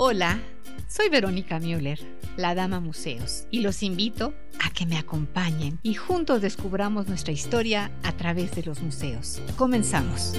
Hola, soy Verónica Müller, la Dama Museos, y los invito a que me acompañen y juntos descubramos nuestra historia a través de los museos. Comenzamos.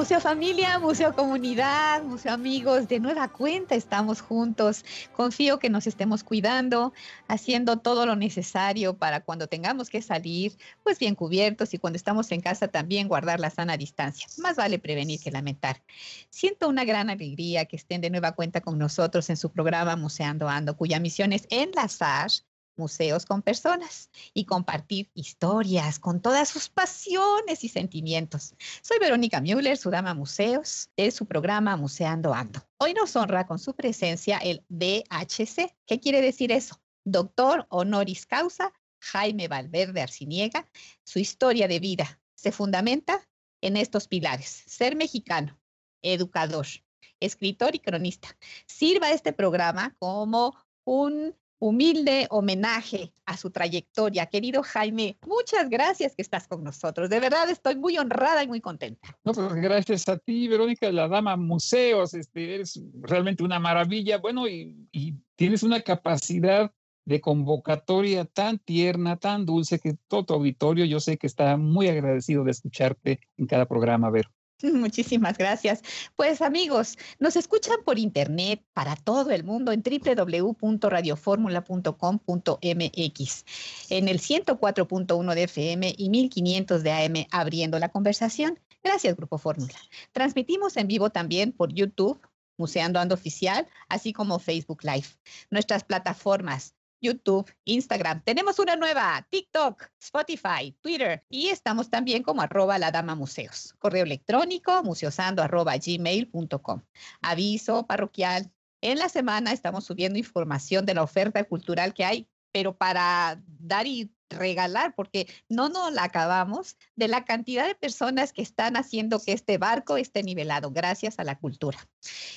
Museo Familia, Museo Comunidad, Museo Amigos, de nueva cuenta estamos juntos. Confío que nos estemos cuidando, haciendo todo lo necesario para cuando tengamos que salir, pues bien cubiertos y cuando estamos en casa también guardar la sana distancia. Más vale prevenir que lamentar. Siento una gran alegría que estén de nueva cuenta con nosotros en su programa Museando Ando, cuya misión es enlazar museos con personas y compartir historias con todas sus pasiones y sentimientos. Soy Verónica Müller, su dama museos, de su programa Museando Ando. Hoy nos honra con su presencia el DHC. ¿Qué quiere decir eso? Doctor honoris causa Jaime Valverde Arciniega. Su historia de vida se fundamenta en estos pilares. Ser mexicano, educador, escritor y cronista. Sirva este programa como un humilde homenaje a su trayectoria. Querido Jaime, muchas gracias que estás con nosotros. De verdad estoy muy honrada y muy contenta. No, pues gracias a ti, Verónica, la dama museos. Este, eres realmente una maravilla. Bueno, y, tienes una capacidad de convocatoria tan tierna, tan dulce, que todo tu auditorio yo sé que está muy agradecido de escucharte en cada programa, Ver. Muchísimas gracias. Pues amigos, nos escuchan por internet para todo el mundo en www.radioformula.com.mx, en el 104.1 de FM y 1500 de AM, abriendo la conversación. Gracias, Grupo Fórmula. Transmitimos en vivo también por YouTube, Museando Ando Oficial, así como Facebook Live. Nuestras plataformas YouTube, Instagram. Tenemos una nueva, TikTok, Spotify, Twitter y estamos también como arroba la dama museos. Correo electrónico museosando arroba. Aviso parroquial. En la semana estamos subiendo información de la oferta cultural que hay, pero para dar y regalar, porque no nos la acabamos, de la cantidad de personas que están haciendo que este barco esté nivelado gracias a la cultura.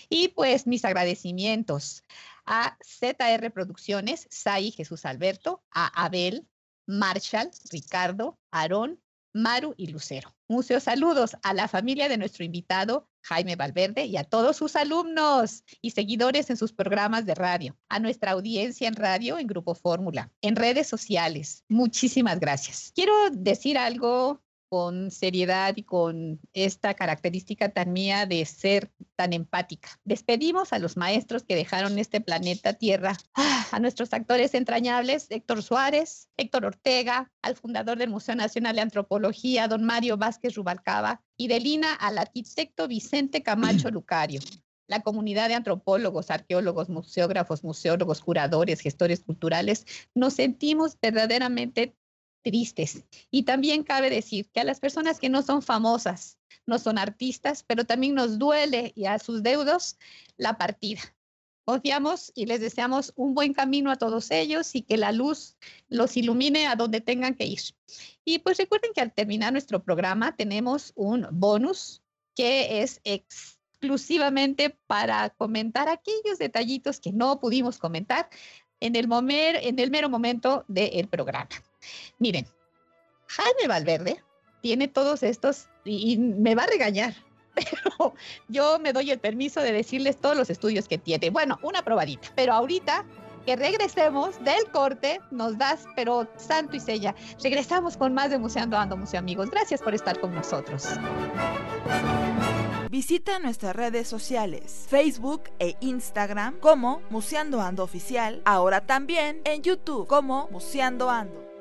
Y pues mis agradecimientos a ZR Producciones, Sai Jesús Alberto, a Abel, Marshall, Ricardo, Aarón, Maru y Lucero. Muchos saludos a la familia de nuestro invitado Jaime Valverde y a todos sus alumnos y seguidores en sus programas de radio, a nuestra audiencia en radio en Grupo Fórmula, en redes sociales. Muchísimas gracias. Quiero decir algo con seriedad y con esta característica tan mía de ser tan empática. Despedimos a los maestros que dejaron este planeta Tierra, ah, a nuestros actores entrañables, Héctor Suárez, Héctor Ortega, al fundador del Museo Nacional de Antropología, don Mario Vázquez Rubalcaba, y de Lina al arquitecto Vicente Camacho Lucario la comunidad de antropólogos, arqueólogos, museógrafos, museólogos, curadores, gestores culturales, nos sentimos verdaderamente tristes. Y también cabe decir que a las personas que no son famosas, no son artistas, pero también nos duele y a sus deudos la partida. Confiamos y les deseamos un buen camino a todos ellos y que la luz los ilumine a donde tengan que ir. Y pues recuerden que al terminar nuestro programa tenemos un bonus que es exclusivamente para comentar aquellos detallitos que no pudimos comentar en el, en el mero momento del programa. Miren, Jaime Valverde tiene todos estos y, me va a regañar, pero yo me doy el permiso de decirles todos los estudios que tiene. Bueno, una probadita, pero ahorita que regresemos del corte, nos das, pero santo y sella. Regresamos con más de Museando Ando, Museo Amigos. Gracias por estar con nosotros. Visita nuestras redes sociales, Facebook e Instagram como Museando Ando Oficial, ahora también en YouTube como Museando Ando.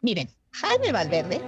Miren, Jaime Valverde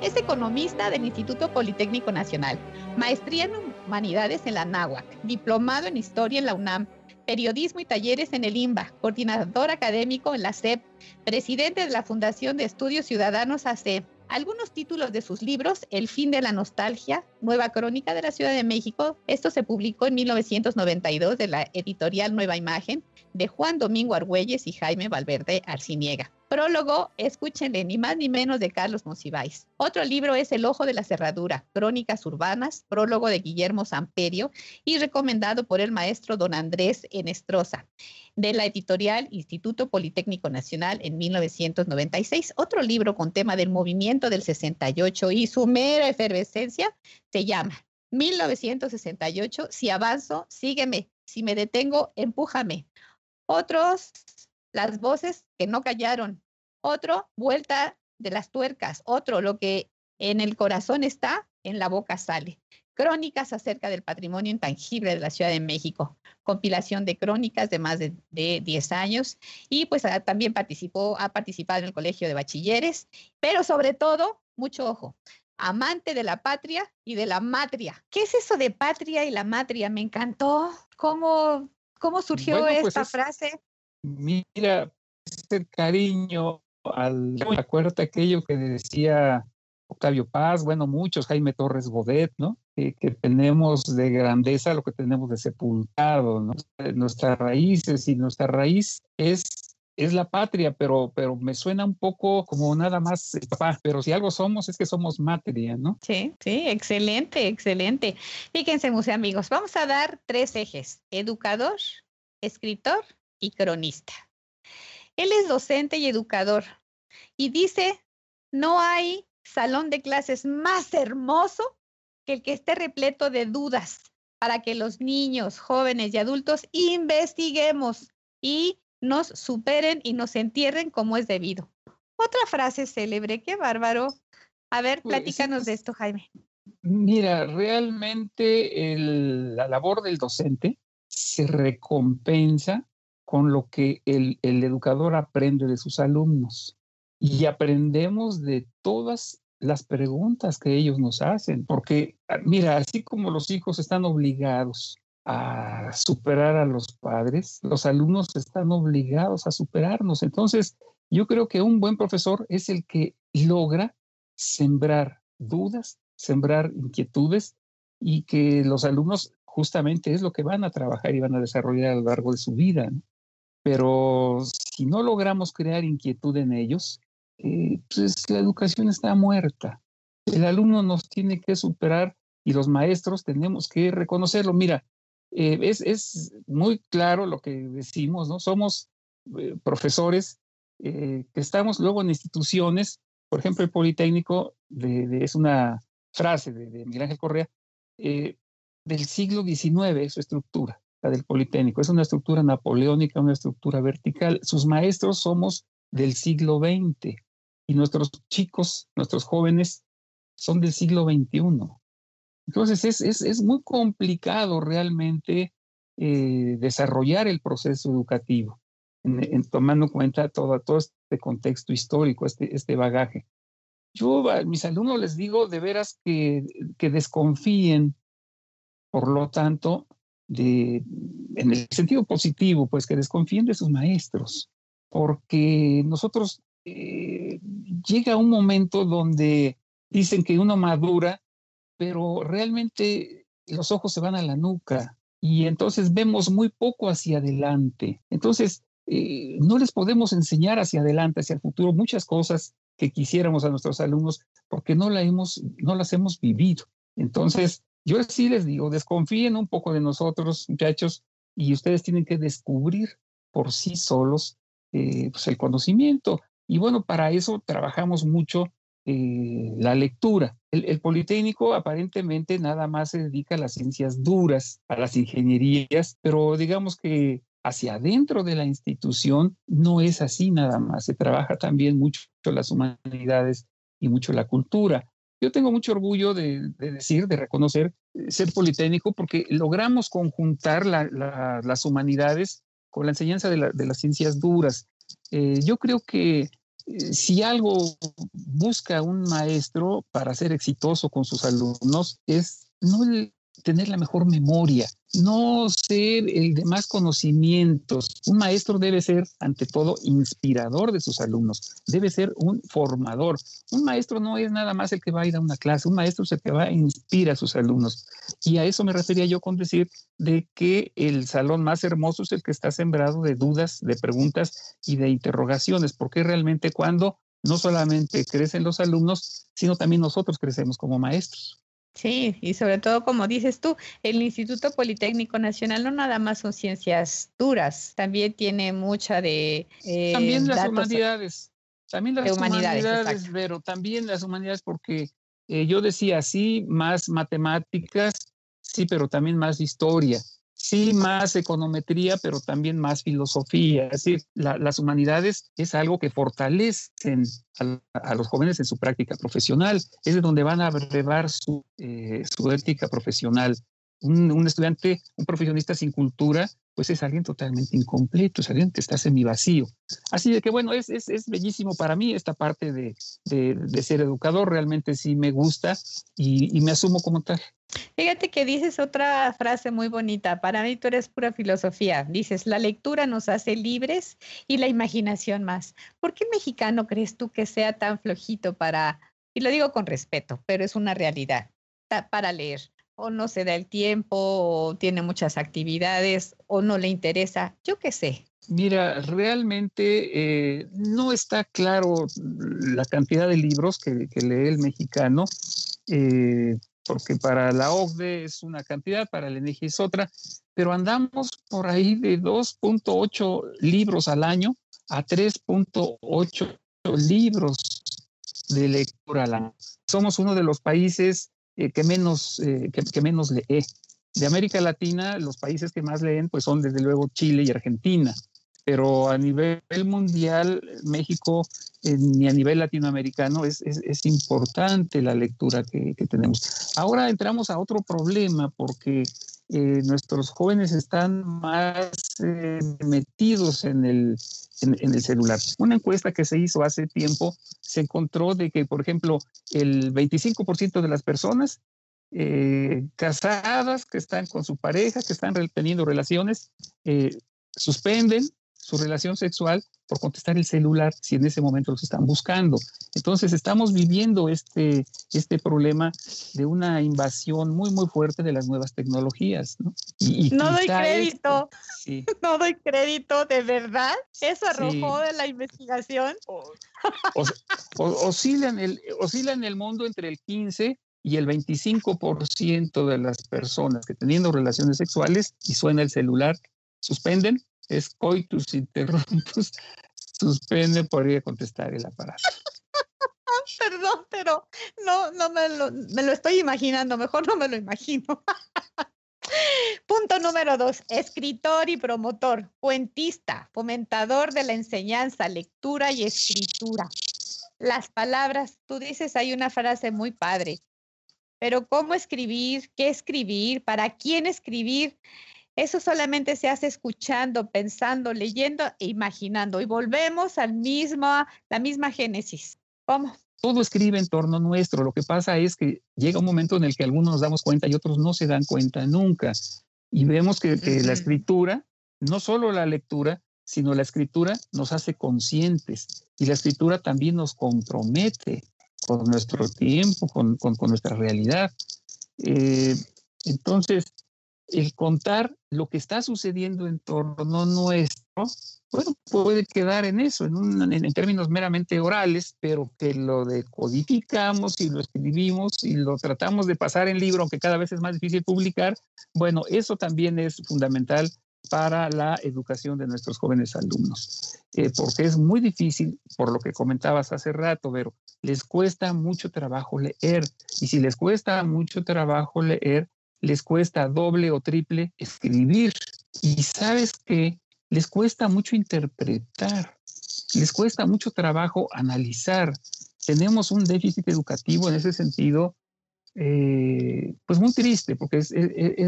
es economista del Instituto Politécnico Nacional, maestría en humanidades en la NAHUAC, diplomado en historia en la UNAM, periodismo y talleres en el IMBA, coordinador académico en la SEP, presidente de la Fundación de Estudios Ciudadanos AC. Algunos títulos de sus libros, El fin de la nostalgia, Nueva Crónica de la Ciudad de México, esto se publicó en 1992 de la editorial Nueva Imagen de Juan Domingo Argüelles y Jaime Valverde Arciniega Prólogo, escúchenle, ni más ni menos de Carlos Monsiváis. Otro libro es El Ojo de la Cerradura, Crónicas Urbanas, prólogo de Guillermo Samperio y recomendado por el maestro don Andrés Enestrosa, de la editorial Instituto Politécnico Nacional en 1996. Otro libro con tema del movimiento del 68 y su mera efervescencia se llama 1968, Si avanzo, sígueme, si me detengo, empújame. Otros las voces que no callaron. Otro, vuelta de las tuercas. Otro, lo que en el corazón está, en la boca sale. Crónicas acerca del patrimonio intangible de la Ciudad de México. Compilación de crónicas de más de, 10 años. Y pues ah, también participó, ha participado en el Colegio de Bachilleres. Pero sobre todo, mucho ojo, amante de la patria y de la matria. ¿Qué es eso de patria y la matria? Me encantó. ¿Cómo, cómo surgió pues esta frase? mira, ese cariño al acuérdate aquello que decía Octavio Paz, bueno, muchos, Jaime Torres Godet, ¿no? que tenemos de grandeza lo que tenemos de sepultado, ¿no? Nuestras raíces y nuestra raíz es es la patria, pero, pero me suena un poco como nada más papá, pero si algo somos es que somos materia, ¿no? Sí, sí, excelente, excelente. Fíjense, museo amigos, vamos a dar tres ejes, educador, escritor y cronista. Él es docente y educador y dice, no hay salón de clases más hermoso que el que esté repleto de dudas para que los niños, jóvenes y adultos investiguemos y nos superen y nos entierren como es debido. Otra frase célebre, qué bárbaro. A ver, pues, platícanos de esto, Jaime. Mira, realmente la labor del docente se recompensa con lo que el, educador aprende de sus alumnos y aprendemos de todas las preguntas que ellos nos hacen, porque ah, mira, así como los hijos están obligados a superar a los padres, los alumnos están obligados a superarnos. Entonces, yo creo que un buen profesor es el que logra sembrar dudas, sembrar inquietudes y que los alumnos justamente es lo que van a trabajar y van a desarrollar a lo largo de su vida. Pero si no logramos crear inquietud en ellos, eh, pues la educación está muerta. El alumno nos tiene que superar y los maestros tenemos que reconocerlo. Mira, eh, es, es, muy claro lo que decimos, ¿no? Somos eh, profesores que estamos luego en instituciones, por ejemplo, el Politécnico, es una frase de Miguel Ángel Correa, del siglo XIX, su estructura del Politécnico. Es una estructura napoleónica, una estructura vertical. Sus maestros somos del siglo XX y nuestros chicos, nuestros jóvenes, son del siglo XXI. Entonces es, es, es muy complicado realmente eh, desarrollar el proceso educativo, en, tomando en cuenta todo, todo este contexto histórico, este, este bagaje. Yo a mis alumnos les digo de veras que, que desconfíen, por lo tanto, de, en el sentido positivo, pues que desconfíen de sus maestros, porque nosotros eh, llega un momento donde dicen que uno madura, pero realmente los ojos se van a la nuca y entonces vemos muy poco hacia adelante. Entonces, eh, no les podemos enseñar hacia adelante, hacia el futuro, muchas cosas que quisiéramos a nuestros alumnos porque no, la hemos, no las hemos vivido. Entonces, yo sí les digo, desconfíen un poco de nosotros, muchachos, y ustedes tienen que descubrir por sí solos eh, pues el conocimiento. Y bueno, para eso trabajamos mucho eh, la lectura. El, Politécnico aparentemente nada más se dedica a las ciencias duras, a las ingenierías, pero digamos que hacia adentro de la institución no es así nada más. Se trabaja también mucho las humanidades y mucho la cultura. Yo tengo mucho orgullo de, decir, de reconocer eh, ser politécnico porque logramos conjuntar las humanidades con la enseñanza de, las ciencias duras. Eh, yo creo que eh, si algo busca un maestro para ser exitoso con sus alumnos es no tener la mejor memoria, no ser el de más conocimientos. Un maestro debe ser, ante todo, inspirador de sus alumnos, debe ser un formador. Un maestro no es nada más el que va a ir a una clase, un maestro es el que va a inspirar a sus alumnos. Y a eso me refería yo con decir de que el salón más hermoso es el que está sembrado de dudas, de preguntas y de interrogaciones, porque realmente cuando no solamente crecen los alumnos, sino también nosotros crecemos como maestros. Sí, y sobre todo, como dices tú, el Instituto Politécnico Nacional no nada más son ciencias duras, también tiene mucha de... Eh, también las humanidades, también las humanidades, pero también las humanidades porque eh, yo decía, sí, más matemáticas, sí, pero también más historia, sí, más econometría, pero también más filosofía. Es decir, las humanidades es algo que fortalecen a, los jóvenes en su práctica profesional, es de donde van a brevar su, eh, su ética profesional. un, estudiante, un profesionista sin cultura, pues es alguien totalmente incompleto, es alguien que está vacío. Así de que bueno, es, es, es bellísimo para mí esta parte de, de, ser educador, realmente sí me gusta y, y, me asumo como tal. Fíjate que dices otra frase muy bonita, para mí tú eres pura filosofía, dices, la lectura nos hace libres y la imaginación más. ¿Por qué mexicano crees tú que sea tan flojito para, y lo digo con respeto, pero es una realidad, para leer? O no se da el tiempo, o tiene muchas actividades, o no le interesa, yo qué sé. Mira, realmente eh, no está claro la cantidad de libros que, lee el mexicano, eh, porque para la OCDE es una cantidad, para el ENEGI es otra, pero andamos por ahí de 2.8 libros al año a 3.8 libros de lectura al año. Somos uno de los países eh, que, menos, eh, que, menos lee. De América Latina, los países que más leen pues son desde luego Chile y Argentina, pero a nivel mundial, México eh, ni a nivel latinoamericano es, es, importante la lectura que, que, tenemos. Ahora entramos a otro problema porque nuestros jóvenes están más metidos en el, en, el celular. Una encuesta que se hizo hace tiempo se encontró de que, por ejemplo, el 25% de las personas eh, casadas que están con su pareja, que están teniendo relaciones, eh, suspenden su relación sexual por contestar el celular si en ese momento los están buscando. Entonces estamos viviendo este, este problema de una invasión muy, muy fuerte de las nuevas tecnologías. No, no doy crédito, no doy crédito, de verdad. Eso arrojó de la investigación. oscila, en el, oscila en el mundo entre el 15 y el 25% de las personas que teniendo relaciones sexuales y suena el celular, suspenden es coitus interruptus, suspende, podría contestar el aparato. Perdón, pero no, no me lo, me lo estoy imaginando, mejor no me lo imagino. Punto número dos, escritor y promotor, cuentista, fomentador de la enseñanza, lectura y escritura. Las palabras, tú dices, hay una frase muy padre, pero ¿cómo escribir? ¿Qué escribir? ¿Para quién escribir? Eso solamente se hace escuchando, pensando, leyendo e imaginando. Y volvemos al mismo, la misma génesis. ¿Cómo? Todo escribe en torno nuestro. Lo que pasa es que llega un momento en el que algunos nos damos cuenta y otros no se dan cuenta nunca. Y vemos que, la escritura, no solo la lectura, sino la escritura nos hace conscientes. Y la escritura también nos compromete con nuestro tiempo, con, nuestra realidad. Eh, entonces, el contar lo que está sucediendo en torno nuestro, bueno, puede quedar en eso, en, en, términos meramente orales, pero que lo decodificamos y lo escribimos y lo tratamos de pasar en libro, aunque cada vez es más difícil publicar, bueno, eso también es fundamental para la educación de nuestros jóvenes alumnos, eh, porque es muy difícil, por lo que comentabas hace rato, pero les cuesta mucho trabajo leer, y si les cuesta mucho trabajo leer, les cuesta doble o triple escribir. Y sabes que les cuesta mucho interpretar, les cuesta mucho trabajo analizar. Tenemos un déficit educativo en ese sentido, eh, pues muy triste, porque es,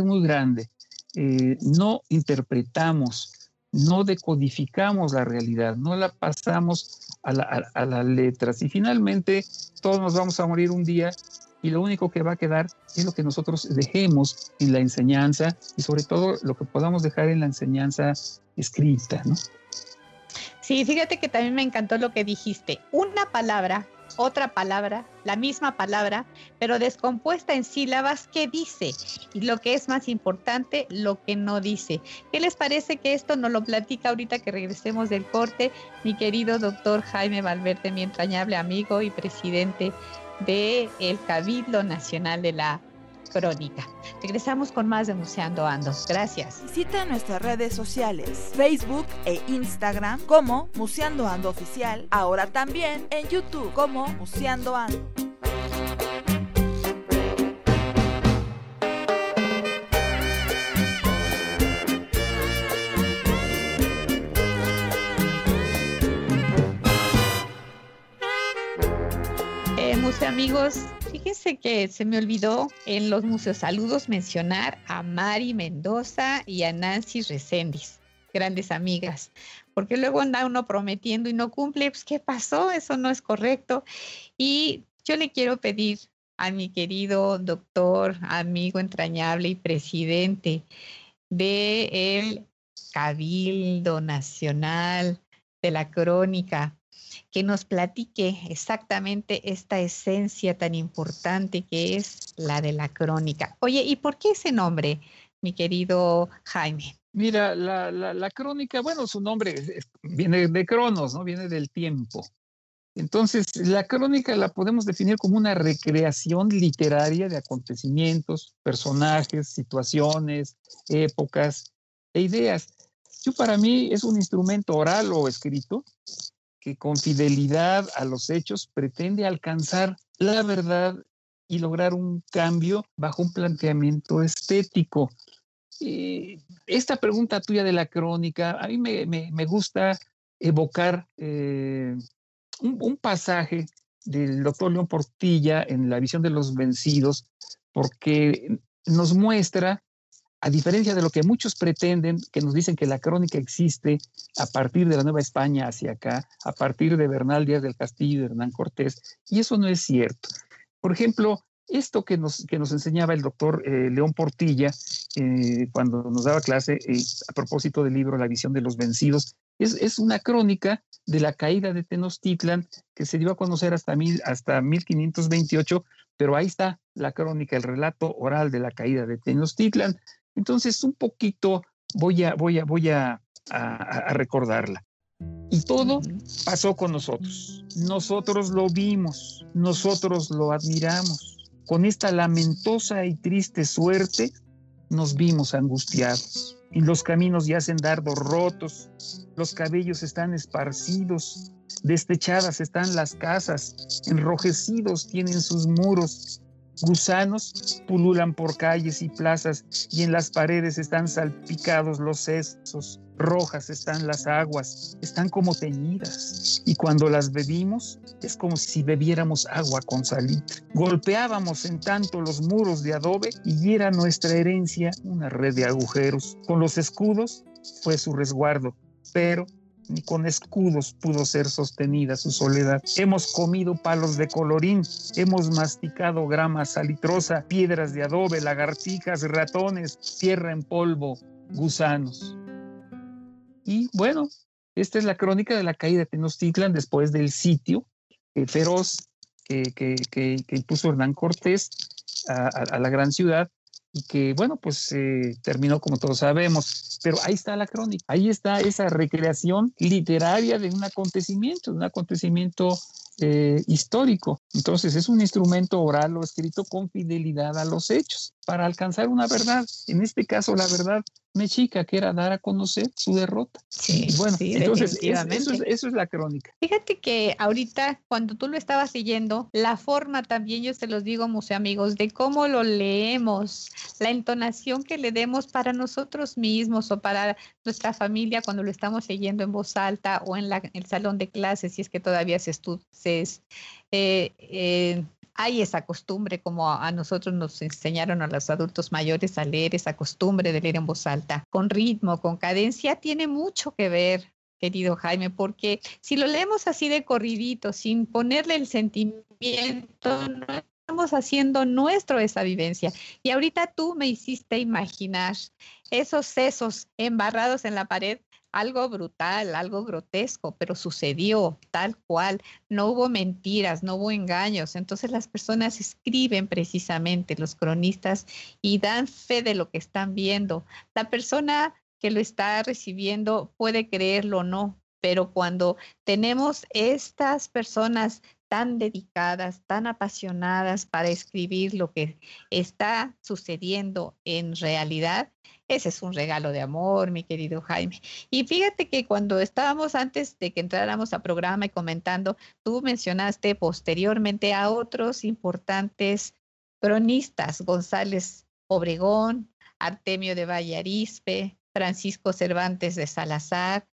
muy grande. Eh, no interpretamos, no decodificamos la realidad, no la pasamos a, a las letras. Y finalmente todos nos vamos a morir un día y lo único que va a quedar es lo que nosotros dejemos en la enseñanza y sobre todo lo que podamos dejar en la enseñanza escrita, ¿no? Sí, fíjate que también me encantó lo que dijiste. Una palabra otra palabra, la misma palabra, pero descompuesta en sílabas que dice y lo que es más importante, lo que no dice. ¿Qué les parece que esto nos lo platica ahorita que regresemos del corte mi querido doctor Jaime Valverde, mi entrañable amigo y presidente del el Cabildo Nacional de la Crónica. Regresamos con más de Museando Ando. Gracias. Visita nuestras redes sociales, Facebook e Instagram como Museando Ando Oficial, ahora también en YouTube como Museando Ando. Amigos, Fíjense que se me olvidó en los museos saludos mencionar a Mari Mendoza y a Nancy Reséndiz, grandes amigas, porque luego anda uno prometiendo y no cumple, pues ¿qué pasó? Eso no es correcto. Y yo le quiero pedir a mi querido doctor, amigo entrañable y presidente del Cabildo Nacional de la Crónica, que nos platique exactamente esta esencia tan importante que es la de la crónica. Oye, ¿y por qué ese nombre, mi querido Jaime? Mira, la, crónica, bueno, su nombre viene de Cronos, ¿no? Viene del tiempo. Entonces, la crónica la podemos definir como una recreación literaria de acontecimientos, personajes, situaciones, épocas e ideas. Yo para mí es un instrumento oral o escrito que con fidelidad a los hechos pretende alcanzar la verdad y lograr un cambio bajo un planteamiento estético. esta pregunta tuya de la crónica, a mí me, gusta evocar eh, un, un, pasaje del doctor León Portilla en La visión de los vencidos, porque nos muestra a diferencia de lo que muchos pretenden, que nos dicen que la crónica existe a partir de la Nueva España hacia acá, a partir de Bernal Díaz del Castillo y de Hernán Cortés, y eso no es cierto. Por ejemplo, esto que nos, que nos enseñaba el doctor eh, León Portilla eh, cuando nos daba clase eh, a propósito del libro La visión de los vencidos, es, es, una crónica de la caída de Tenochtitlan que se dio a conocer hasta, mil, hasta 1528, pero ahí está la crónica, el relato oral de la caída de Tenochtitlan. Entonces, un poquito voy a, voy a, voy a, recordarla. Y todo pasó con nosotros. Nosotros lo vimos, nosotros lo admiramos. Con esta lamentosa y triste suerte nos vimos angustiados. En los caminos yacen dardos rotos, los cabellos están esparcidos, destechadas están las casas, enrojecidos tienen sus muros, Gusanos pululan por calles y plazas y en las paredes están salpicados los sesos, rojas están las aguas, están como teñidas y cuando las bebimos es como si bebiéramos agua con salitre. Golpeábamos en tanto los muros de adobe y era nuestra herencia una red de agujeros. Con los escudos fue su resguardo, pero ni con escudos pudo ser sostenida su soledad. Hemos comido palos de colorín, hemos masticado grama salitrosa, piedras de adobe, lagartijas, ratones, tierra en polvo, gusanos. Y bueno, esta es la crónica de la caída de Tenochtitlan después del sitio eh, feroz que, que, impuso Hernán Cortés a la gran ciudad y que, bueno, pues eh, terminó como todos sabemos. Pero ahí está la crónica, ahí está esa recreación literaria de un acontecimiento, de un acontecimiento eh, histórico. Entonces es un instrumento oral o escrito con fidelidad a los hechos para alcanzar una verdad. En este caso, la verdad mexica, que era dar a conocer su derrota. Sí, bueno, entonces eso, es, la crónica. Fíjate que ahorita, cuando tú lo estabas siguiendo, la forma también, yo te los digo, museo amigos, de cómo lo leemos, la entonación que le demos para nosotros mismos o para nuestra familia cuando lo estamos siguiendo en voz alta o en el salón de clases, si es que todavía se estudia. Eh, eh, hay esa costumbre, como a nosotros nos enseñaron a los adultos mayores a leer, esa costumbre de leer en voz alta, con ritmo, con cadencia, tiene mucho que ver, querido Jaime, porque si lo leemos así de corridito, sin ponerle el sentimiento, no estamos haciendo nuestro esa vivencia. Y ahorita tú me hiciste imaginar esos sesos embarrados en la pared algo brutal, algo grotesco, pero sucedió tal cual. No hubo mentiras, no hubo engaños. Entonces las personas escriben precisamente, los cronistas, y dan fe de lo que están viendo. La persona que lo está recibiendo puede creerlo o no, pero cuando tenemos estas personas tan dedicadas, tan apasionadas para escribir lo que está sucediendo en realidad, ese es un regalo de amor, mi querido Jaime. Y fíjate que cuando estábamos antes de que entráramos a programa y comentando, tú mencionaste posteriormente a otros importantes cronistas, González Obregón, Artemio de Vallarispe, Francisco Cervantes de Salazar,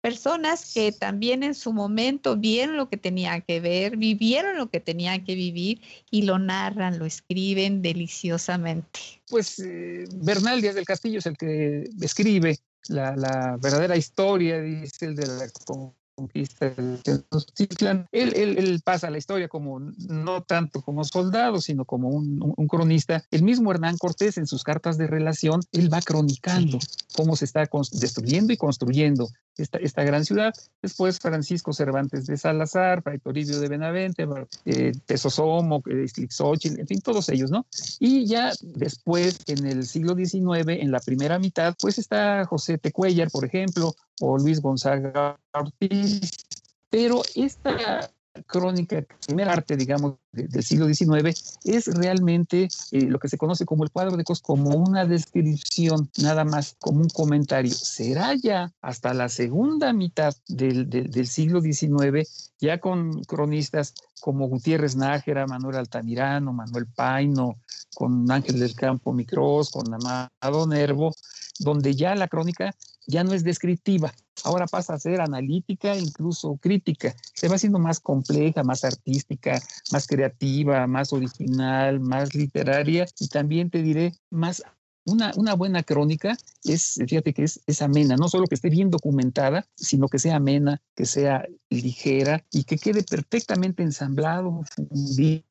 personas que también en su momento vieron lo que tenían que ver, vivieron lo que tenían que vivir y lo narran, lo escriben deliciosamente. Pues eh, Bernal Díaz del Castillo es el que escribe la, la verdadera historia, dice el de la conquista de Él, él, él, pasa la historia como no tanto como soldado, sino como un, un, cronista. El mismo Hernán Cortés en sus cartas de relación, él va cronicando cómo se está destruyendo y construyendo esta, esta gran ciudad. Después Francisco Cervantes de Salazar, Fray Toribio de Benavente, eh, Tesosomo, eh, en fin, todos ellos, ¿no? Y ya después, en el siglo XIX, en la primera mitad, pues está José Tecuellar, por ejemplo, o Luis Gonzaga Ortiz, pero esta crónica, primer arte, digamos, del siglo XIX, es realmente eh, lo que se conoce como el cuadro de Cos, como una descripción, nada más como un comentario. Será ya hasta la segunda mitad del, del, siglo XIX, ya con cronistas como Gutiérrez Nájera, Manuel Altamirano, Manuel Paino, con Ángel del Campo Micros, con Amado Nervo, donde ya la crónica ya no es descriptiva, ahora pasa a ser analítica, incluso crítica. Se va haciendo más compleja, más artística, más creativa, más original, más literaria. Y también te diré más una, una, buena crónica es, fíjate que es, es, amena, no solo que esté bien documentada, sino que sea amena, que sea ligera y que quede perfectamente ensamblado, fundido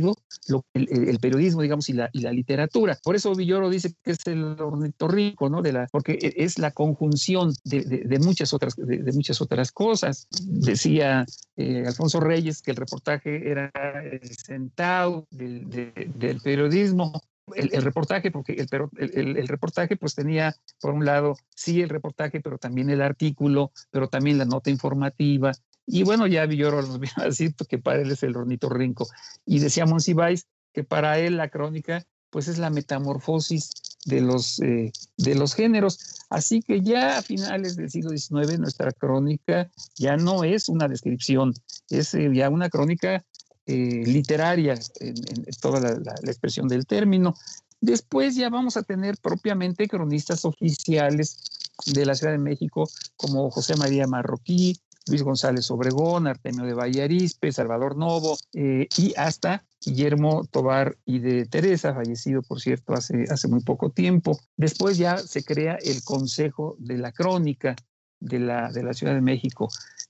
lo, el, periodismo, digamos, y la, y la literatura. Por eso Villoro dice que es el ornitorrinco, ¿no? De la, porque e, es la conjunción de, de, muchas, otras, de, muchas otras cosas. Decía eh, Alfonso Reyes que el reportaje era el centavo del, del periodismo, el, el, reportaje, porque el, el, el, reportaje pues tenía, por un lado, sí el reportaje, pero también el artículo, pero también la nota informativa, y bueno, ya Villoro nos vino a decir que para él es el rinco Y decía Monsiváis que para él la crónica pues es la metamorfosis de los, eh, de los géneros. Así que ya a finales del siglo XIX nuestra crónica ya no es una descripción, es eh, ya una crónica eh, literaria en, en toda la, la, la, expresión del término. Después ya vamos a tener propiamente cronistas oficiales de la Ciudad de México como José María Marroquí, Luis González Obregón, Artemio de Vallarispe, Salvador Novo eh, y hasta Guillermo Tobar y de Teresa, fallecido por cierto hace, hace muy poco tiempo. Después ya se crea el Consejo de la Crónica de la, de la Ciudad de México.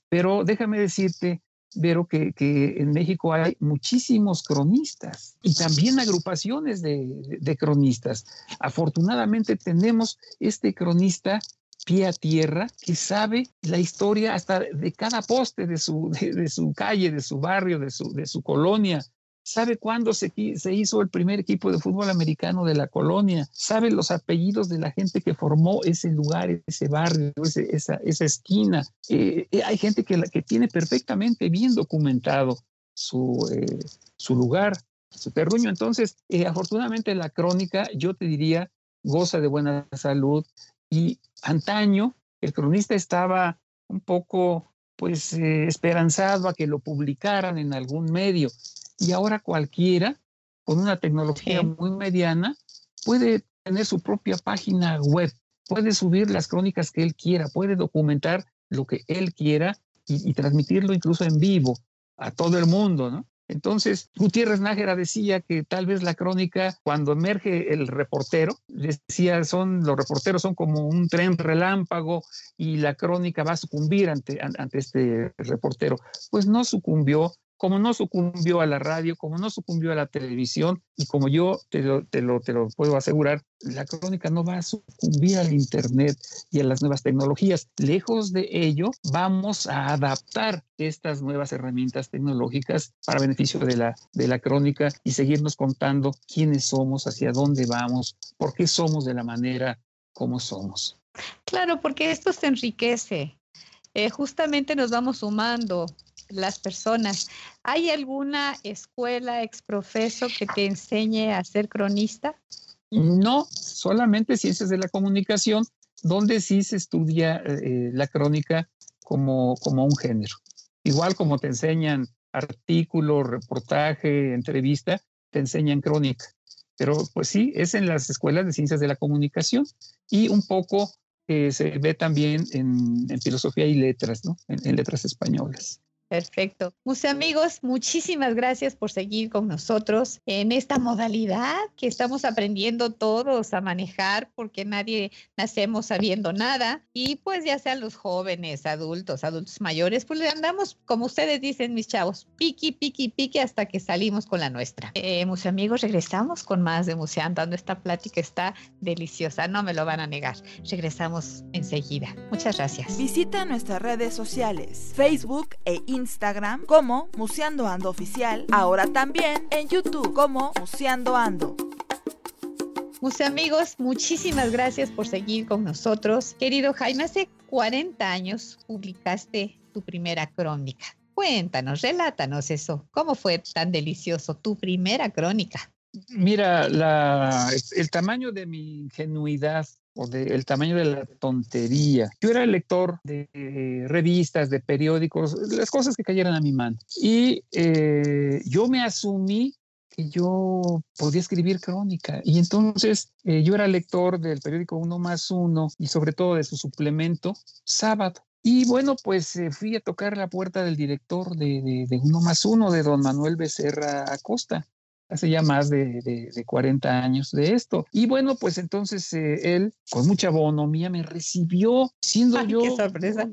Pero déjame decirte, Vero, que, que en México hay muchísimos cronistas y también agrupaciones de, de cronistas. Afortunadamente tenemos este cronista pie a tierra, que sabe la historia hasta de cada poste de su, de, su calle, de su barrio, de su, de su colonia. Sabe cuándo se, se, hizo el primer equipo de fútbol americano de la colonia. Sabe los apellidos de la gente que formó ese lugar, ese barrio, esa, esa, esquina. Eh, eh, hay gente que, que tiene perfectamente bien documentado su, eh, su lugar, su terruño. Entonces, eh, afortunadamente la crónica, yo te diría, goza de buena salud, y antaño el cronista estaba un poco pues eh, esperanzado a que lo publicaran en algún medio y ahora cualquiera con una tecnología sí. muy mediana puede tener su propia página web, puede subir las crónicas que él quiera, puede documentar lo que él quiera y, y transmitirlo incluso en vivo a todo el mundo, ¿no? Entonces, Gutiérrez Nájera decía que tal vez la crónica, cuando emerge el reportero, decía, son, los reporteros son como un tren relámpago y la crónica va a sucumbir ante, ante este reportero. Pues no sucumbió, como no sucumbió a la radio, como no sucumbió a la televisión y como yo te lo, te lo, te lo puedo asegurar, la crónica no va a sucumbir al Internet y a las nuevas tecnologías. Lejos de ello, vamos a adaptar estas nuevas herramientas tecnológicas para beneficio de la, de la crónica y seguirnos contando quiénes somos, hacia dónde vamos, por qué somos de la manera como somos. Claro, porque esto se enriquece. Eh, justamente nos vamos sumando las personas. ¿Hay alguna escuela, exprofeso que te enseñe a ser cronista? No, solamente ciencias de la comunicación, donde sí se estudia eh, la crónica como, como un género. Igual como te enseñan artículo, reportaje, entrevista, te enseñan crónica. Pero pues sí, es en las escuelas de ciencias de la comunicación y un poco eh, se ve también en, filosofía y letras, ¿no? en letras españolas. Perfecto. Muchos amigos, muchísimas gracias por seguir con nosotros en esta modalidad que estamos aprendiendo todos a manejar porque nadie nacemos sabiendo nada y pues ya sean los jóvenes, adultos, adultos mayores, pues le andamos, como ustedes dicen, mis chavos, piqui, piqui, piqui hasta que salimos con la nuestra. Eh, amigos, regresamos con más de Museando. Esta plática está deliciosa, no me lo van a negar. Regresamos enseguida. Muchas gracias. Visita nuestras redes sociales, Facebook e Instagram Instagram como Museando Ando Oficial, ahora también en YouTube como Museando Ando. Museo amigos, muchísimas gracias por seguir con nosotros. Querido Jaime, hace 40 años publicaste tu primera crónica. Cuéntanos, relátanos eso. ¿Cómo fue tan delicioso tu primera crónica? Mira, el tamaño de mi ingenuidad o del tamaño de la tontería. Yo era el lector de revistas, de periódicos, las cosas que cayeran a mi mano. Y eh, yo me asumí que yo podía escribir crónica. Y entonces eh, yo era lector del periódico Uno más Uno y sobre todo de su suplemento Sábado. Y bueno, pues eh, fui a tocar la puerta del director de, de, Uno más Uno, de don Manuel Becerra Acosta hace ya más de, de, 40 años de esto. Y bueno, pues entonces eh, él, con mucha bonomía, me recibió, siendo yo... ¡Qué sorpresa!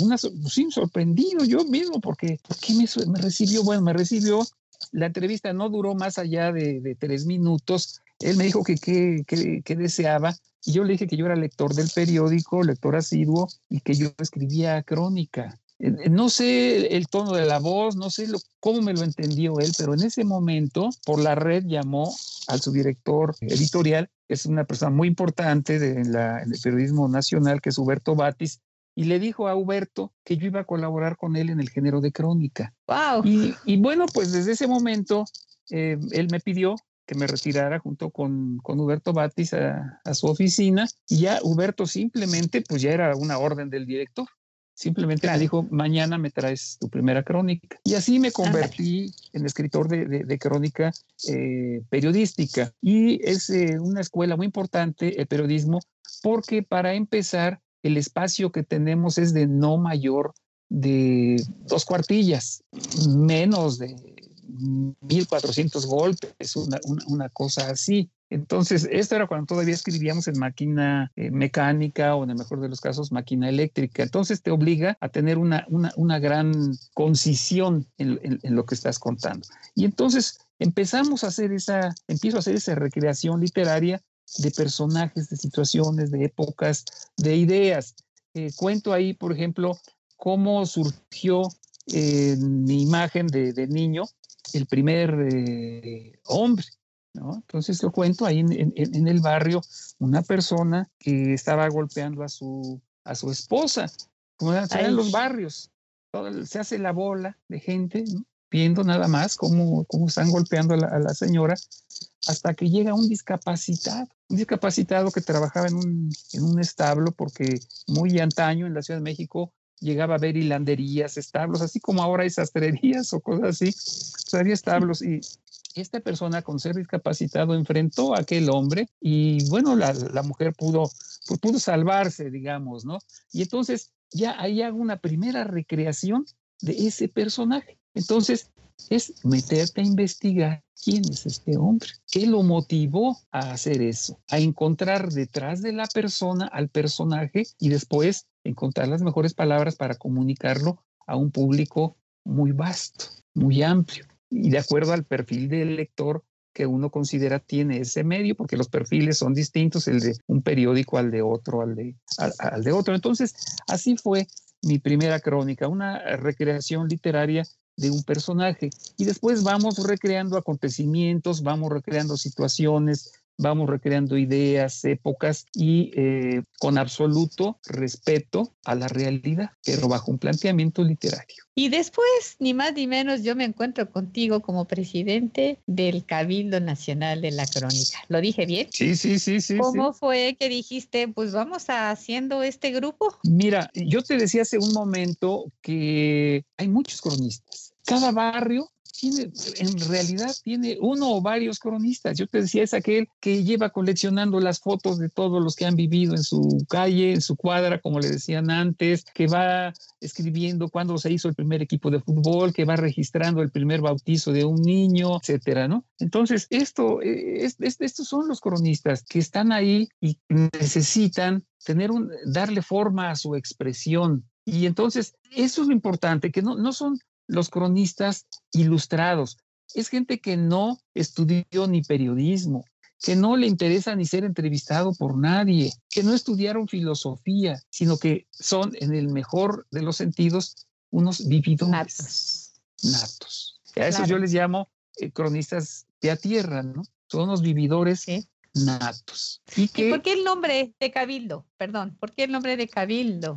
Una, sí, sorprendido yo mismo, porque ¿por qué me, me, recibió? Bueno, me recibió, la entrevista no duró más allá de, tres minutos, él me dijo que qué deseaba, y yo le dije que yo era lector del periódico, lector asiduo, y que yo escribía crónica. Eh, no sé el tono de la voz, no sé cómo me lo entendió él, pero en ese momento por la red llamó al subdirector editorial, que es una persona muy importante de la, en el periodismo nacional, que es Huberto Batis, y le dijo a Huberto que yo iba a colaborar con él en el género de crónica. ¡Wow! Y, bueno, pues desde ese momento eh, él me pidió que me retirara junto con, con Huberto Batis a, a, su oficina y ya Huberto simplemente pues ya era una orden del director. Simplemente me dijo, mañana me traes tu primera crónica. Y así me convertí en escritor de, crónica eh, periodística. Y es eh, una escuela muy importante el periodismo porque para empezar, el espacio que tenemos es de no mayor de dos cuartillas, menos de 1400 golpes, una, una cosa así. Entonces, esto era cuando todavía escribíamos en máquina eh, mecánica o en el mejor de los casos máquina eléctrica. Entonces te obliga a tener una, una, gran concisión en, lo que estás contando. Y entonces empezamos a hacer esa, empiezo a hacer esa recreación literaria de personajes, de situaciones, de épocas, de ideas. Eh, cuento ahí, por ejemplo, cómo surgió en mi imagen de, niño el primer eh, hombre entonces lo cuento ahí en, el barrio, una persona que estaba golpeando a su, a su esposa, como en los barrios, se hace la bola de gente, viendo nada más cómo, cómo están golpeando a la, señora, hasta que llega un discapacitado, un discapacitado que trabajaba en un, en un establo, porque muy antaño en la Ciudad de México llegaba a ver hilanderías, establos, así como ahora hay sastrerías o cosas así, pues había establos y esta persona con ser discapacitado enfrentó a aquel hombre y bueno, la, mujer pudo, pues, pudo salvarse, digamos, ¿no? Y entonces ya ahí hago una primera recreación de ese personaje. Entonces es meterte a investigar quién es este hombre, qué lo motivó a hacer eso, a encontrar detrás de la persona al personaje y después encontrar las mejores palabras para comunicarlo a un público muy vasto, muy amplio, y de acuerdo al perfil del lector que uno considera tiene ese medio, porque los perfiles son distintos, el de un periódico al de otro, al de, al de otro. Entonces, así fue mi primera crónica, una recreación literaria de un personaje. Y después vamos recreando acontecimientos, vamos recreando situaciones, vamos recreando ideas, épocas y eh, con absoluto respeto a la realidad, pero bajo un planteamiento literario. Y después, ni más ni menos, yo me encuentro contigo como presidente del Cabildo Nacional de la Crónica. ¿Lo dije bien? Sí, sí, sí, sí. ¿Cómo fue que dijiste, pues vamos haciendo este grupo? Mira, yo te decía hace un momento que hay muchos cronistas. Cada barrio tiene, en realidad tiene uno o varios cronistas. Yo te decía, es aquel que lleva coleccionando las fotos de todos los que han vivido en su calle, en su cuadra, como le decían antes, que va escribiendo cuándo se hizo el primer equipo de fútbol, que va registrando el primer bautizo de un niño, etcétera, ¿no? Entonces, esto, eh, es, estos son los cronistas que están ahí y necesitan tener un, darle forma a su expresión. Y entonces, eso es lo importante, que no, no son los cronistas ilustrados. Es gente que no estudió ni periodismo, que no le interesa ni ser entrevistado por nadie, que no estudiaron filosofía, sino que son, en el mejor de los sentidos, unos vividores natos. A eso yo les llamo eh, cronistas de a tierra, ¿no? Son unos vividores natos. ¿Y, por qué el nombre de Cabildo? Perdón, ¿por qué el nombre de Cabildo?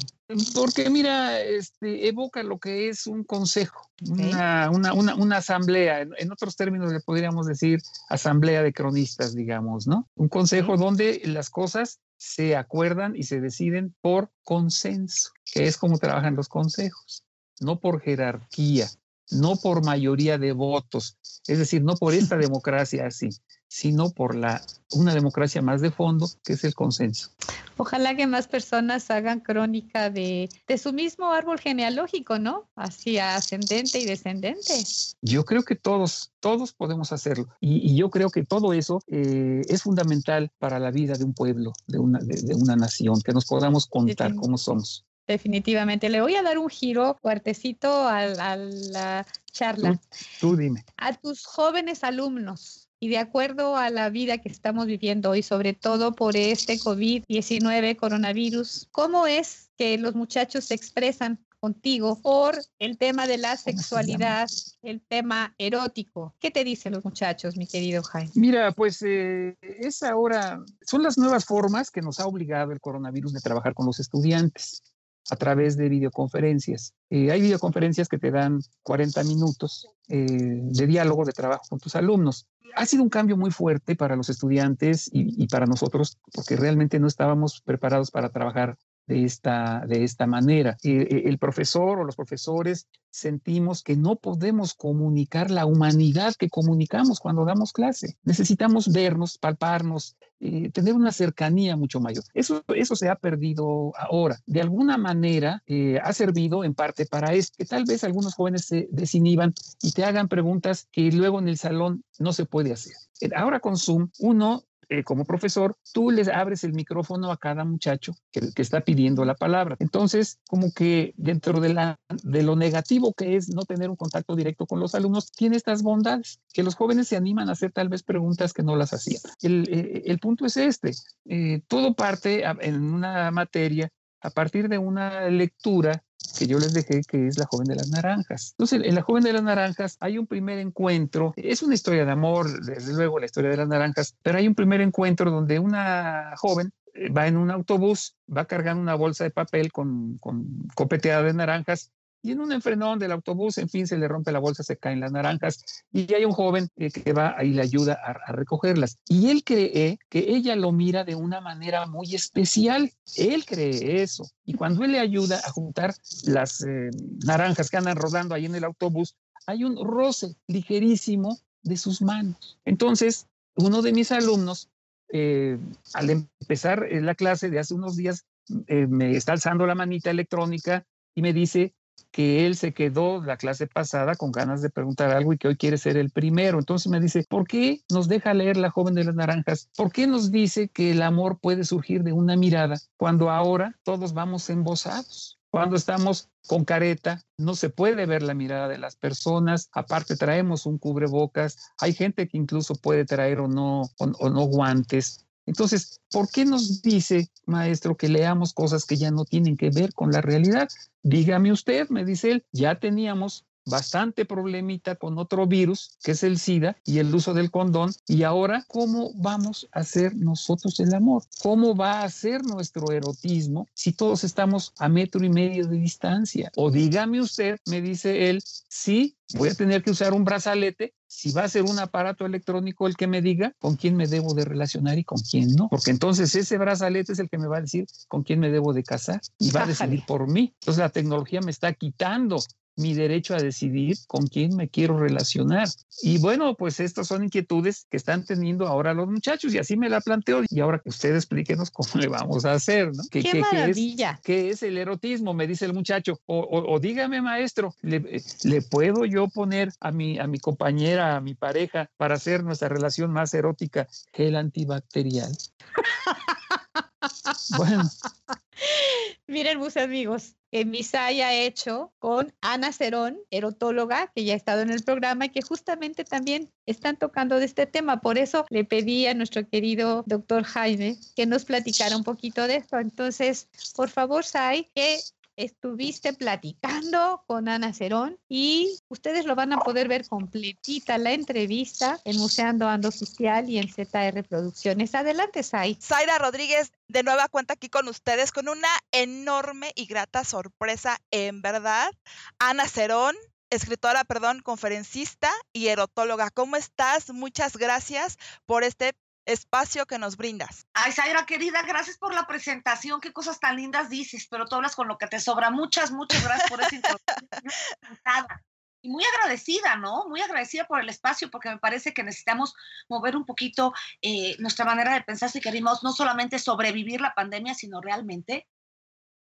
Porque mira, este, evoca lo que es un consejo, una, una, una, asamblea, en, otros términos le podríamos decir asamblea de cronistas, digamos, ¿no? Un consejo donde las cosas se acuerdan y se deciden por consenso, que es como trabajan los consejos, no por jerarquía, no por mayoría de votos, es decir, no por esta democracia así, sino por la, una democracia más de fondo, que es el consenso. Ojalá que más personas hagan crónica de, de su mismo árbol genealógico, ¿no? Hacia ascendente y descendente. Yo creo que todos, todos podemos hacerlo. Y, yo creo que todo eso eh, es fundamental para la vida de un pueblo, de una, de, una nación, que nos podamos contar cómo somos. Definitivamente. Le voy a dar un giro fuertecito a, la charla. tú, dime. A tus jóvenes alumnos, y de acuerdo a la vida que estamos viviendo hoy, sobre todo por este COVID-19 coronavirus, ¿cómo es que los muchachos se expresan contigo por el tema de la sexualidad, el tema erótico. ¿Qué te dicen los muchachos, mi querido Jaime? Mira, pues eh, es ahora, son las nuevas formas que nos ha obligado el coronavirus de trabajar con los estudiantes a través de videoconferencias. Eh, hay videoconferencias que te dan 40 minutos eh, de diálogo, de trabajo con tus alumnos. Ha sido un cambio muy fuerte para los estudiantes y, para nosotros porque realmente no estábamos preparados para trabajar de esta, de esta manera. Eh, el profesor o los profesores sentimos que no podemos comunicar la humanidad que comunicamos cuando damos clase. Necesitamos vernos, palparnos, eh, tener una cercanía mucho mayor. Eso, eso se ha perdido ahora. De alguna manera eh, ha servido en parte para esto, que tal vez algunos jóvenes se desinhiban y te hagan preguntas que luego en el salón no se puede hacer. Ahora con Zoom, uno eh, como profesor, tú les abres el micrófono a cada muchacho que, está pidiendo la palabra. Entonces, como que dentro de, lo negativo que es no tener un contacto directo con los alumnos, tiene estas bondades, que los jóvenes se animan a hacer tal vez preguntas que no las hacían. El, eh, punto es este, eh, todo parte en una materia a partir de una lectura que yo les dejé, que es La joven de las naranjas. Entonces, en La joven de las naranjas hay un primer encuentro, es una historia de amor, desde luego la historia de las naranjas, pero hay un primer encuentro donde una joven eh, va en un autobús, va cargando una bolsa de papel con, con copeteada de naranjas y en un enfrenón del autobús, en fin, se le rompe la bolsa, se caen las naranjas y hay un joven eh, que va y le ayuda a, recogerlas. Y él cree que ella lo mira de una manera muy especial. Él cree eso. Y cuando él le ayuda a juntar las eh, naranjas que andan rodando ahí en el autobús, hay un roce ligerísimo de sus manos. Entonces, uno de mis alumnos, eh, al empezar la clase de hace unos días, me está alzando la manita electrónica y me dice, que él se quedó la clase pasada con ganas de preguntar algo y que hoy quiere ser el primero. Entonces me dice, ¿por qué nos deja leer La joven de las naranjas? ¿Por qué nos dice que el amor puede surgir de una mirada cuando ahora todos vamos embosados? cuando estamos con careta, no se puede ver la mirada de las personas, aparte traemos un cubrebocas, hay gente que incluso puede traer o no, o no guantes. Entonces, ¿por qué nos dice, maestro, que leamos cosas que ya no tienen que ver con la realidad? Dígame usted, me dice él, ya teníamos bastante problemita con otro virus, que es el SIDA, y el uso del condón. Y ahora, ¿cómo vamos a hacer nosotros el amor? ¿Cómo va a ser nuestro erotismo si todos estamos a metro y medio de distancia? O dígame usted, me dice él, sí, voy a tener que usar un brazalete, si va a ser un aparato electrónico el que me diga con quién me debo de relacionar y con quién no, porque entonces ese brazalete es el que me va a decir con quién me debo de casar y va a decidir por mí. Entonces la tecnología me está quitando mi derecho a decidir con quién me quiero relacionar. Y bueno, pues estas son inquietudes que están teniendo ahora los muchachos y así me la planteo. Y ahora que usted explíquenos cómo le vamos a hacer, ¿no? ¿Qué, qué, maravilla! Qué es, el erotismo? Me dice el muchacho. O, dígame, maestro, ¿le, ¿le, puedo yo poner a mi, a mi compañera, a mi pareja, para hacer nuestra relación más erótica, gel antibacterial? bueno. Miren, mis amigos, que Misaya ha hecho con Ana Cerón, erotóloga, que ya ha estado en el programa y que justamente también están tocando de este tema. Por eso le pedí a nuestro querido doctor Jaime que nos platicara un poquito de esto. Entonces, por favor, Sai, que estuviste platicando con Ana Cerón y ustedes lo van a poder ver completita la entrevista en Museando Ando Oficial y en ZR Producciones. Adelante, Sai. Zaira Rodríguez, de nueva cuenta aquí con ustedes con una enorme y grata sorpresa, en verdad. Ana Cerón, escritora, perdón, conferencista y erotóloga. ¿Cómo estás? Muchas gracias por este espacio que nos brindas. Ay, Zaira, querida, gracias por la presentación. Qué cosas tan lindas dices, pero tú hablas con lo que te sobra. Muchas, muchas gracias por esa introducción. y muy agradecida, ¿no? Muy agradecida por el espacio, porque me parece que necesitamos mover un poquito eh, nuestra manera de pensar si queremos no solamente sobrevivir la pandemia, sino realmente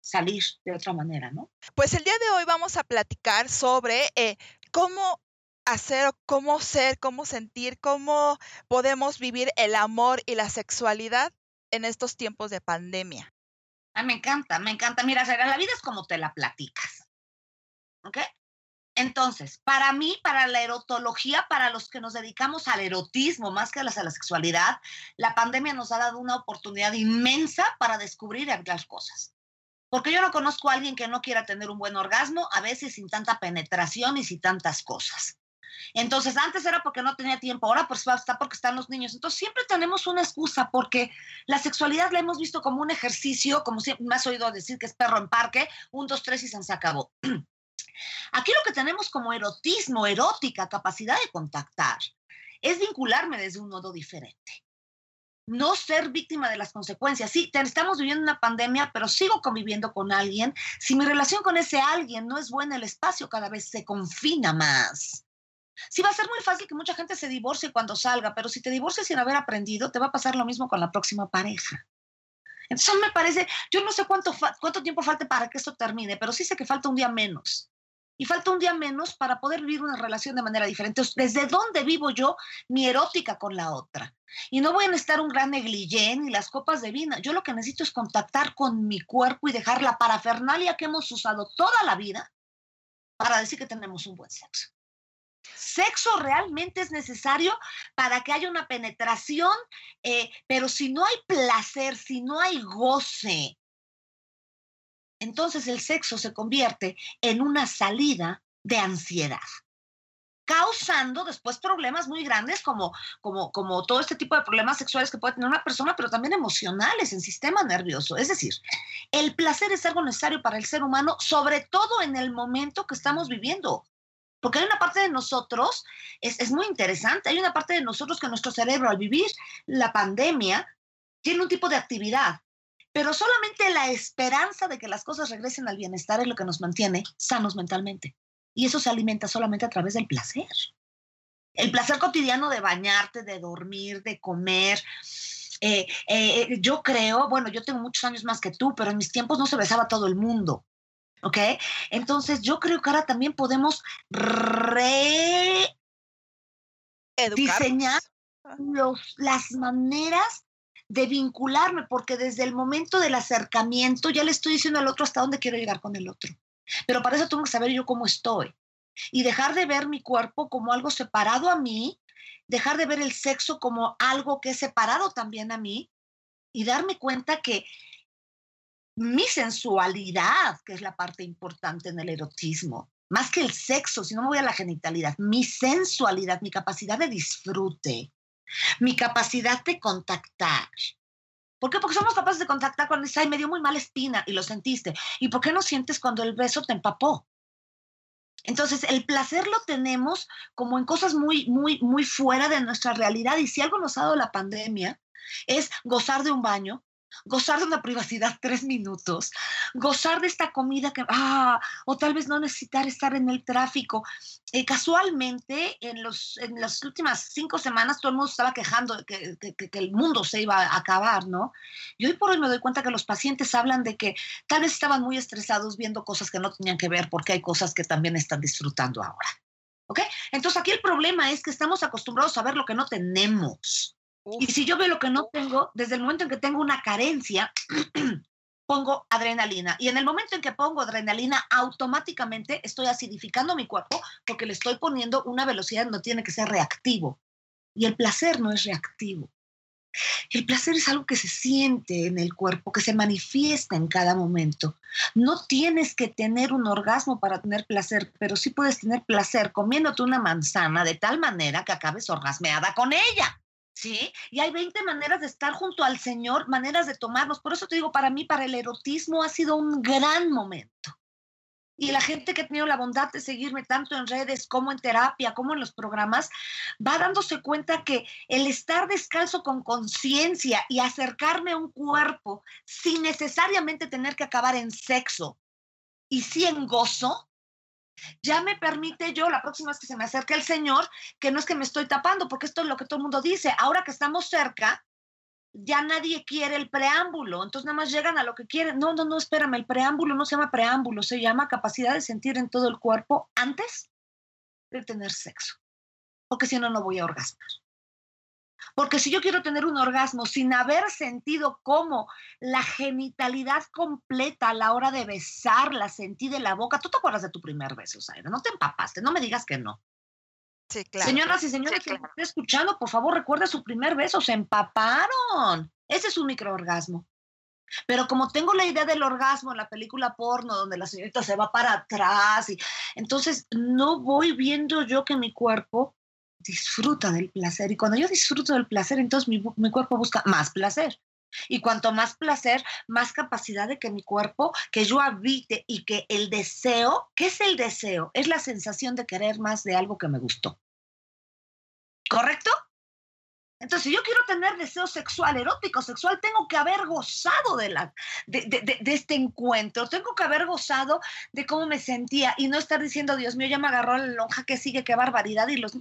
salir de otra manera, ¿no? Pues el día de hoy vamos a platicar sobre eh, cómo hacer, cómo ser, cómo sentir, cómo podemos vivir el amor y la sexualidad en estos tiempos de pandemia. Ay, me encanta, me encanta. Mira, la vida es como te la platicas. ¿Ok? Entonces, para mí, para la erotología, para los que nos dedicamos al erotismo más que a la, a la sexualidad, la pandemia nos ha dado una oportunidad inmensa para descubrir las cosas. Porque yo no conozco a alguien que no quiera tener un buen orgasmo, a veces sin tanta penetración y sin tantas cosas. Entonces, antes era porque no tenía tiempo, ahora pues está porque están los niños. Entonces, siempre tenemos una excusa porque la sexualidad la hemos visto como un ejercicio, como siempre me has oído decir que es perro en parque, un, dos, tres y se acabó. Aquí lo que tenemos como erotismo, erótica, capacidad de contactar, es vincularme desde un modo diferente. No ser víctima de las consecuencias. Sí, estamos viviendo una pandemia, pero sigo conviviendo con alguien. Si mi relación con ese alguien no es buena, el espacio cada vez se confina más. Sí, va a ser muy fácil que mucha gente se divorcie cuando salga, pero si te divorcias sin haber aprendido, te va a pasar lo mismo con la próxima pareja. Entonces me parece, yo no sé cuánto, tiempo falte para que esto termine, pero sí sé que falta un día menos. Y falta un día menos para poder vivir una relación de manera diferente. ¿Desde dónde vivo yo mi erótica con la otra? Y no voy a necesitar un gran negligé ni las copas de vino. Yo lo que necesito es contactar con mi cuerpo y dejar la parafernalia que hemos usado toda la vida para decir que tenemos un buen sexo. Sexo realmente es necesario para que haya una penetración, eh, pero si no hay placer, si no hay goce, entonces el sexo se convierte en una salida de ansiedad causando después problemas muy grandes como, como, como todo este tipo de problemas sexuales que puede tener una persona, pero también emocionales en sistema nervioso. Es decir, el placer es algo necesario para el ser humano, sobre todo en el momento que estamos viviendo. Porque hay una parte de nosotros, es, es muy interesante, hay una parte de nosotros que nuestro cerebro al vivir la pandemia tiene un tipo de actividad, pero solamente la esperanza de que las cosas regresen al bienestar es lo que nos mantiene sanos mentalmente. Y eso se alimenta solamente a través del placer. El placer cotidiano de bañarte, de dormir, de comer. Eh, eh, yo creo, bueno, yo tengo muchos años más que tú, pero en mis tiempos no se besaba todo el mundo. ¿Ok? Entonces yo creo que ahora también podemos re diseñar las maneras de vincularme, porque desde el momento del acercamiento ya le estoy diciendo al otro hasta dónde quiero llegar con el otro. Pero para eso tengo que saber yo cómo estoy y dejar de ver mi cuerpo como algo separado a mí, dejar de ver el sexo como algo que es separado también a mí y darme cuenta que mi sensualidad, que es la parte importante en el erotismo, más que el sexo, si no me voy a la genitalidad, mi sensualidad, mi capacidad de disfrute, mi capacidad de contactar. ¿Por qué? Porque somos capaces de contactar cuando dices, ay, me dio muy mala espina y lo sentiste. ¿Y por qué no sientes cuando el beso te empapó? Entonces, el placer lo tenemos como en cosas muy, muy, muy fuera de nuestra realidad. Y si algo nos ha dado la pandemia, es gozar de un baño, gozar de una privacidad tres minutos, gozar de esta comida que, ah, o tal vez no necesitar estar en el tráfico. Eh, casualmente, en, los, en las últimas cinco semanas, todo el mundo estaba quejando de que, que, el mundo se iba a acabar, ¿no? Y hoy por hoy me doy cuenta que los pacientes hablan de que tal vez estaban muy estresados viendo cosas que no tenían que ver porque hay cosas que también están disfrutando ahora. ¿Ok? Entonces aquí el problema es que estamos acostumbrados a ver lo que no tenemos. Y si yo veo lo que no tengo, desde el momento en que tengo una carencia, pongo adrenalina. Y en el momento en que pongo adrenalina, automáticamente estoy acidificando mi cuerpo porque le estoy poniendo una velocidad no tiene que ser reactivo. Y el placer no es reactivo. El placer es algo que se siente en el cuerpo, que se manifiesta en cada momento. No tienes que tener un orgasmo para tener placer, pero sí puedes tener placer comiéndote una manzana de tal manera que acabes orgasmeada con ella. ¿Sí? Y hay 20 maneras de estar junto al Señor, maneras de tomarnos. Por eso te digo, para mí, para el erotismo ha sido un gran momento. Y la gente que ha tenido la bondad de seguirme tanto en redes como en terapia, como en los programas, va dándose cuenta que el estar descalzo con conciencia y acercarme a un cuerpo sin necesariamente tener que acabar en sexo y sí en gozo, ya me permite yo, la próxima vez que se me acerque el Señor, que no es que me estoy tapando, porque esto es lo que todo el mundo dice, ahora que estamos cerca, ya nadie quiere el preámbulo, entonces nada más llegan a lo que quieren. No, no, no, espérame, el preámbulo no se llama preámbulo, se llama capacidad de sentir en todo el cuerpo antes de tener sexo, porque si no, no voy a orgasmar. Porque si yo quiero tener un orgasmo sin haber sentido cómo la genitalidad completa a la hora de besar la sentí de la boca, tú te acuerdas de tu primer beso, Zaira, no te empapaste, no me digas que no. Sí, claro. Señoras y señores que estén escuchando, por favor, recuerda su primer beso, se empaparon. Ese es un microorgasmo. Pero como tengo la idea del orgasmo en la película porno, donde la señorita se va para atrás, y entonces no voy viendo yo que mi cuerpo disfruta del placer. Y cuando yo disfruto del placer, entonces mi, cuerpo busca más placer. Y cuanto más placer, más capacidad de que mi cuerpo, que yo habite y que el deseo, ¿qué es el deseo? Es la sensación de querer más de algo que me gustó. ¿Correcto? Entonces, si yo quiero tener deseo sexual, erótico, sexual, tengo que haber gozado de, la, de, de, este encuentro, tengo que haber gozado de cómo me sentía y no estar diciendo, Dios mío, ya me agarró la lonja, que sigue, qué barbaridad, y los...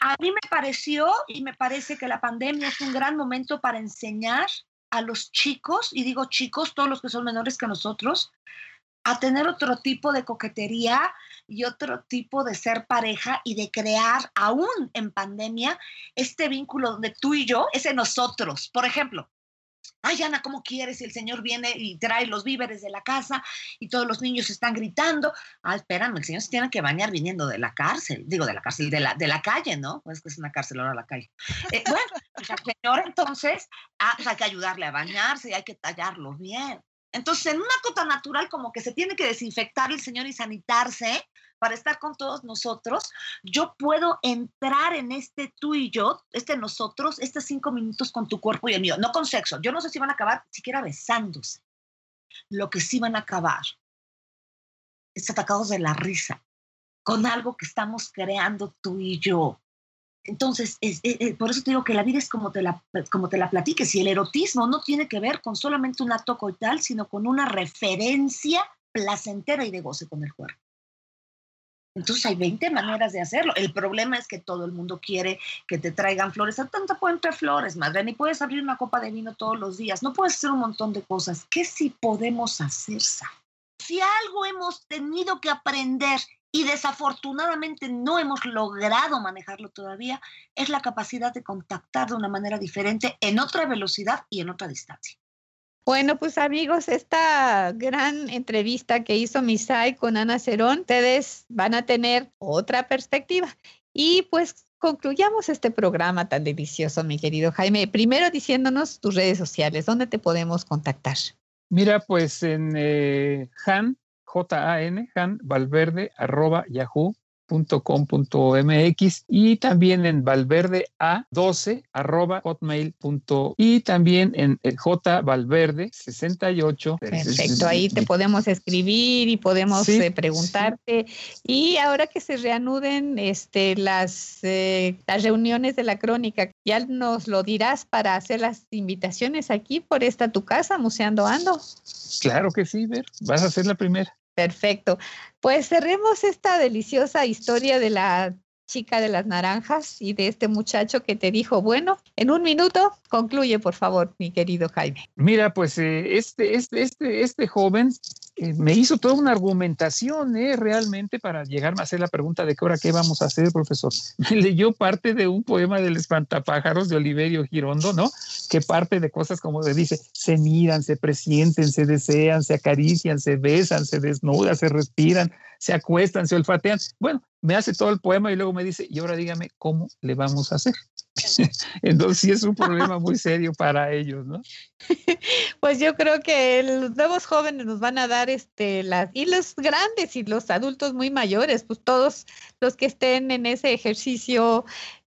A mí me pareció y me parece que la pandemia es un gran momento para enseñar a los chicos, y digo chicos, todos los que son menores que nosotros, a tener otro tipo de coquetería y otro tipo de ser pareja y de crear aún en pandemia este vínculo donde tú y yo es en nosotros. Por ejemplo, Ay, Ana, ¿cómo quieres? El Señor viene y trae los víveres de la casa y todos los niños están gritando. Ah, espérame, el Señor se tiene que bañar viniendo de la cárcel, digo de la cárcel, de la, de la calle, ¿no? Pues que es una cárcel ahora la calle. Eh, bueno, pues Señor entonces ah, pues hay que ayudarle a bañarse y hay que tallarlo bien. Entonces, en una cota natural, como que se tiene que desinfectar el Señor y sanitarse para estar con todos nosotros, yo puedo entrar en este tú y yo, este nosotros, estos cinco minutos con tu cuerpo y el mío, no con sexo. Yo no sé si van a acabar siquiera besándose. Lo que sí van a acabar es atacados de la risa con algo que estamos creando tú y yo. Entonces, es, es, es, por eso te digo que la vida es como te, la, como te la platiques y el erotismo no tiene que ver con solamente un acto coital, sino con una referencia placentera y de goce con el cuerpo. Entonces hay 20 maneras de hacerlo. El problema es que todo el mundo quiere que te traigan flores. Tanto pueden traer flores, madre. Ni puedes abrir una copa de vino todos los días. No puedes hacer un montón de cosas. ¿Qué sí podemos hacer, Sa? Si algo hemos tenido que aprender y desafortunadamente no hemos logrado manejarlo todavía, es la capacidad de contactar de una manera diferente, en otra velocidad y en otra distancia. Bueno, pues amigos, esta gran entrevista que hizo Misai con Ana Cerón, ustedes van a tener otra perspectiva. Y pues concluyamos este programa tan delicioso, mi querido Jaime. Primero diciéndonos tus redes sociales, ¿dónde te podemos contactar? Mira, pues en eh, Han, J-A-N, Han Valverde, arroba yahoo .com.mx y también en valverde a12 arroba hotmail. y también en j valverde 68 perfecto ahí te podemos escribir y podemos eh, preguntarte. Y ahora que se reanuden este las eh, las reuniones de la crónica ya nos lo dirás para hacer las invitaciones aquí por esta tu casa museando ando. Claro que sí ver vas a ser la primera Perfecto. Pues cerremos esta deliciosa historia de la chica de las naranjas y de este muchacho que te dijo, bueno, en un minuto, concluye, por favor, mi querido Jaime. Mira, pues eh, este, este, este, este joven eh, me hizo toda una argumentación eh, realmente para llegarme a hacer la pregunta de qué hora qué vamos a hacer, profesor. Me leyó parte de un poema del espantapájaros de Oliverio Girondo, ¿no? Que parte de cosas como le dice, se miran, se presienten, se desean, se acarician, se besan, se desnudan, se respiran, se acuestan, se olfatean. Bueno, me hace todo el poema y luego me dice, y ahora dígame cómo le vamos a hacer. Entonces sí es un problema muy serio para ellos, ¿no? Pues yo creo que los nuevos jóvenes nos van a dar este las y los grandes y los adultos muy mayores, pues todos los que estén en ese ejercicio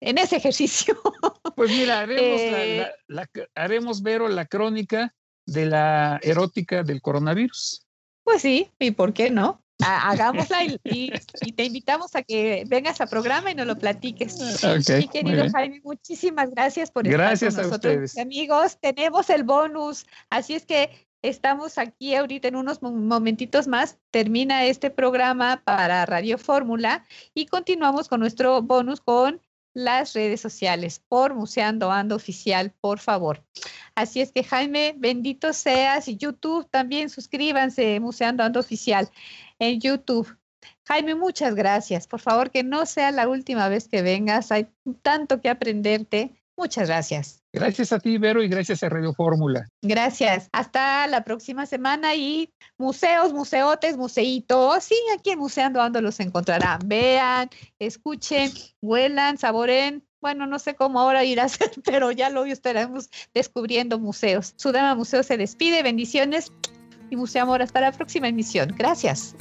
en ese ejercicio. Pues mira, haremos, eh, la, haremos Vero la crónica de la erótica del coronavirus. Pues sí, ¿y por qué no? Hagámosla y, te invitamos a que vengas a programa y nos lo platiques. Okay, querido Jaime, muchísimas gracias por estar con nosotros. Ustedes. Amigos, tenemos el bonus, así es que estamos aquí ahorita en unos momentitos más. Termina este programa para Radio Fórmula y continuamos con nuestro bonus con las redes sociales por Museando Ando Oficial, por favor. Así es que Jaime, bendito seas y YouTube también suscríbanse, Museando Ando Oficial en YouTube. Jaime, muchas gracias. Por favor, que no sea la última vez que vengas. Hay tanto que aprenderte. Muchas gracias. Gracias a ti, Vero, y gracias a Radio Fórmula. Gracias. Hasta la próxima semana y museos, museotes, museitos. Sí, aquí en Museando Ando los encontrarán. Vean, escuchen, huelan, saboren. Bueno, no sé cómo ahora ir a hacer, pero ya lo estaremos descubriendo museos. Sudama Museo se despide. Bendiciones y Museo Amor. Hasta la próxima emisión. Gracias.